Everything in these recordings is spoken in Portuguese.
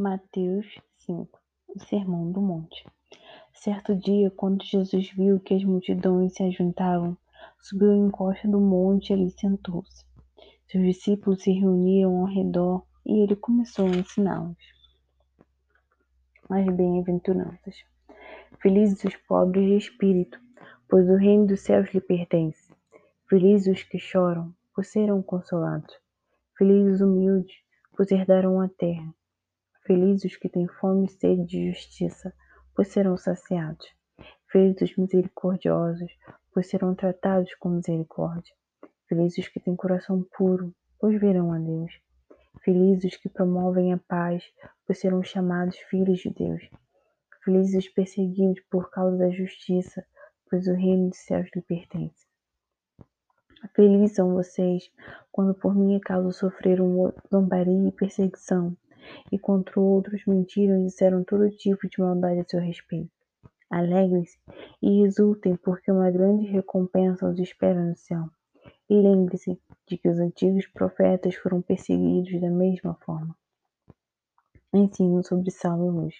Mateus 5 O Sermão do Monte Certo dia, quando Jesus viu que as multidões se ajuntavam, subiu em encosta do monte e ali sentou-se. Seus discípulos se reuniram ao redor e ele começou a ensiná-los. As bem-aventuranças. Felizes os pobres de espírito, pois o reino dos céus lhe pertence. Felizes os que choram, pois serão consolados. Felizes os humildes, pois herdarão a terra. Felizes os que têm fome e sede de justiça, pois serão saciados. Felizes os misericordiosos, pois serão tratados com misericórdia. Felizes os que têm coração puro, pois verão a Deus. Felizes os que promovem a paz, pois serão chamados filhos de Deus. Felizes os perseguidos por causa da justiça, pois o reino dos céus lhe pertence. Felizes são vocês quando por minha causa sofreram zombaria e perseguição e contra outros mentiram e disseram todo tipo de maldade a seu respeito. Alegrem-se e exultem, porque uma grande recompensa os espera no céu. E lembre-se de que os antigos profetas foram perseguidos da mesma forma. Ensino sobre sal e luz.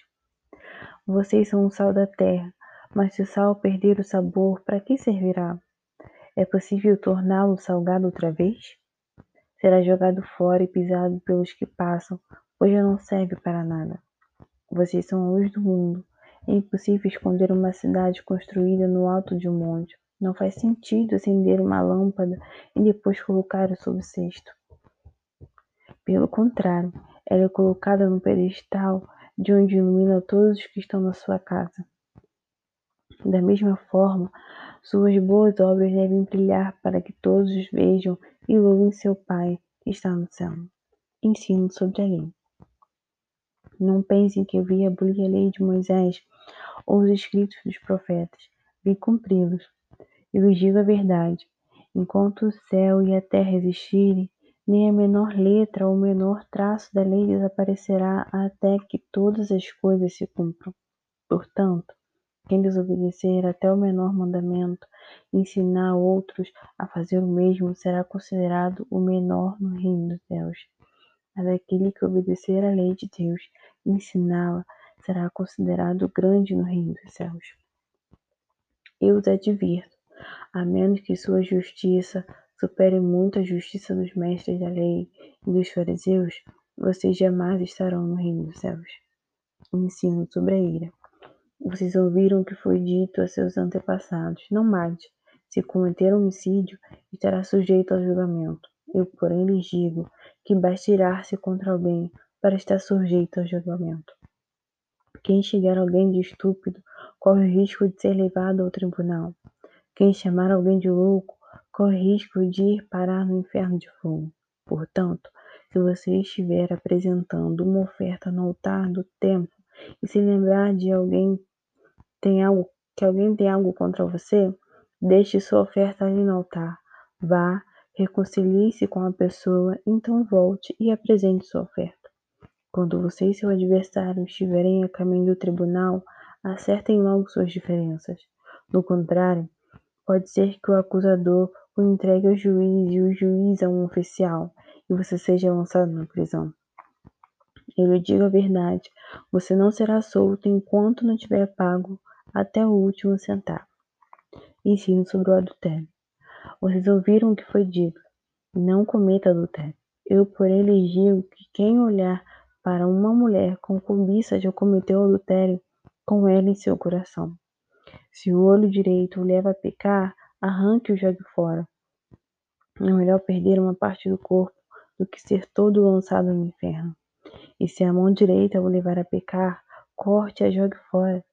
Vocês são o sal da terra, mas se o sal perder o sabor, para que servirá? É possível torná-lo salgado outra vez? Será jogado fora e pisado pelos que passam, Hoje não serve para nada. Vocês são a luz do mundo. É impossível esconder uma cidade construída no alto de um monte. Não faz sentido acender uma lâmpada e depois colocar-a sob o cesto. Pelo contrário, ela é colocada no pedestal de onde ilumina todos os que estão na sua casa. Da mesma forma, suas boas obras devem brilhar para que todos os vejam e louvem seu Pai que está no céu. Ensino sobre a lei. Não pensem que eu vi abolir a lei de Moisés ou os escritos dos profetas. Vi cumpri-los. E vos digo a verdade: enquanto o céu e a terra existirem, nem a menor letra ou o menor traço da lei desaparecerá até que todas as coisas se cumpram. Portanto, quem desobedecer até o menor mandamento e ensinar outros a fazer o mesmo será considerado o menor no reino dos céus. Mas aquele que obedecer à lei de Deus ensiná-la será considerado grande no reino dos céus. Eu os advirto, a menos que sua justiça supere muito a justiça dos mestres da lei e dos fariseus, vocês jamais estarão no reino dos céus. Ensino sobre a ira. Vocês ouviram o que foi dito a seus antepassados: não mate. Se cometer homicídio, estará sujeito ao julgamento. Eu, porém, lhes digo que basta irar-se contra alguém para estar sujeito ao julgamento. Quem chegar alguém de estúpido corre o risco de ser levado ao tribunal. Quem chamar alguém de louco corre o risco de ir parar no inferno de fogo. Portanto, se você estiver apresentando uma oferta no altar do templo e se lembrar de alguém tem algo que alguém tem algo contra você, deixe sua oferta ali no altar. Vá, reconcilie-se com a pessoa, então volte e apresente sua oferta. Quando você e seu adversário estiverem a caminho do tribunal, acertem logo suas diferenças. Do contrário, pode ser que o acusador o entregue ao juiz e o juiz a um oficial, e você seja lançado na prisão. Eu lhe digo a verdade: você não será solto enquanto não tiver pago até o último centavo. Ensino sobre o adultério. Vocês ouviram o que foi dito: não cometa adultério. Eu, porém, lhes digo que quem olhar para uma mulher com cobiça já cometeu adultério com ela em seu coração. Se o olho direito o leva a pecar, arranque-o jogue fora. É melhor perder uma parte do corpo do que ser todo lançado no inferno. E se a mão direita o levar a pecar, corte e jogue fora.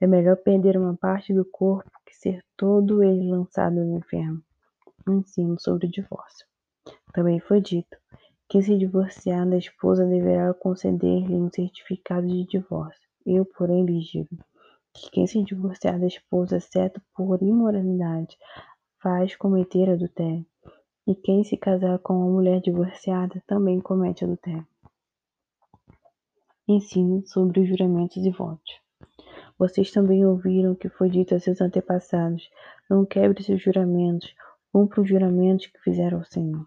É melhor perder uma parte do corpo que ser todo ele lançado no inferno. Ensino sobre o divórcio. Também foi dito: quem se divorciar da esposa deverá conceder-lhe um certificado de divórcio. Eu, porém, lhes digo que quem se divorciar da esposa, exceto por imoralidade, faz cometer adultério. E quem se casar com uma mulher divorciada também comete adultério. Ensino sobre os juramentos e votos. Vocês também ouviram o que foi dito a seus antepassados: não quebre seus juramentos, cumpra os juramentos que fizeram ao Senhor.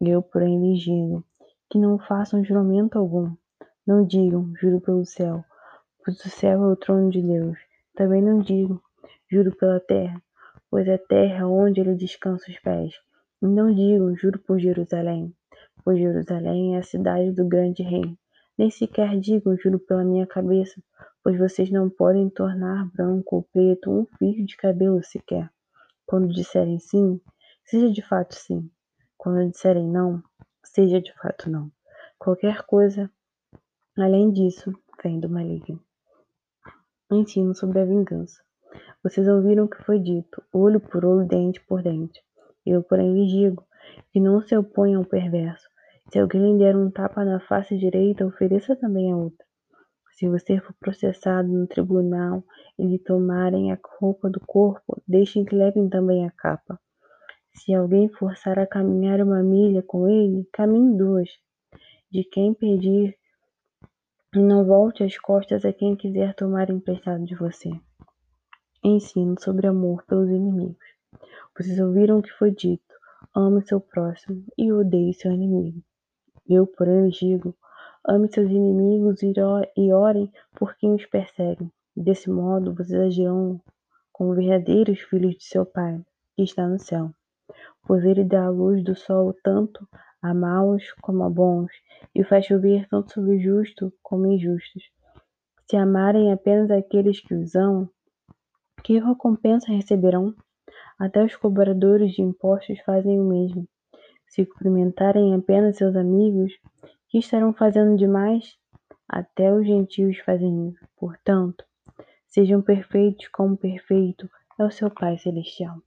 Eu, porém, lhes digo que não façam juramento algum, Não digam, juro pelo céu, pois o céu é o trono de Deus. Também não digam, juro pela terra, pois é a terra onde ele descansa os pés. Não digam, juro por Jerusalém, pois Jerusalém é a cidade do grande rei. Nem sequer digam, juro pela minha cabeça, pois vocês não podem tornar branco ou preto um fio de cabelo sequer. Quando disserem sim, seja de fato sim. Quando disserem não, seja de fato não. Qualquer coisa além disso vem do maligno. Ensino sobre a vingança. Vocês ouviram o que foi dito, olho por olho, dente por dente. Eu, porém, lhes digo que não se oponham ao perverso. Se alguém lhe der um tapa na face direita, ofereça também a outra. Se você for processado no tribunal e lhe tomarem a roupa do corpo, deixem que levem também a capa. Se alguém forçar a caminhar uma milha com ele, caminhe duas. De quem pedir, não volte as costas a quem quiser tomar emprestado de você. Ensino sobre amor pelos inimigos. Vocês ouviram o que foi dito: ame seu próximo e odeie seu inimigo. Eu, porém, digo: ame seus inimigos e orem por quem os persegue. Desse modo, vocês agirão como verdadeiros filhos de seu Pai, que está no céu. Pois ele dá a luz do sol tanto a maus como a bons, e faz chover tanto sobre justos como injustos. Se amarem apenas aqueles que os amam, que recompensa receberão? Até os cobradores de impostos fazem o mesmo. Se cumprimentarem apenas seus amigos, que estarão fazendo demais? Até os gentios fazem isso. Portanto, sejam perfeitos como perfeito é o seu Pai Celestial.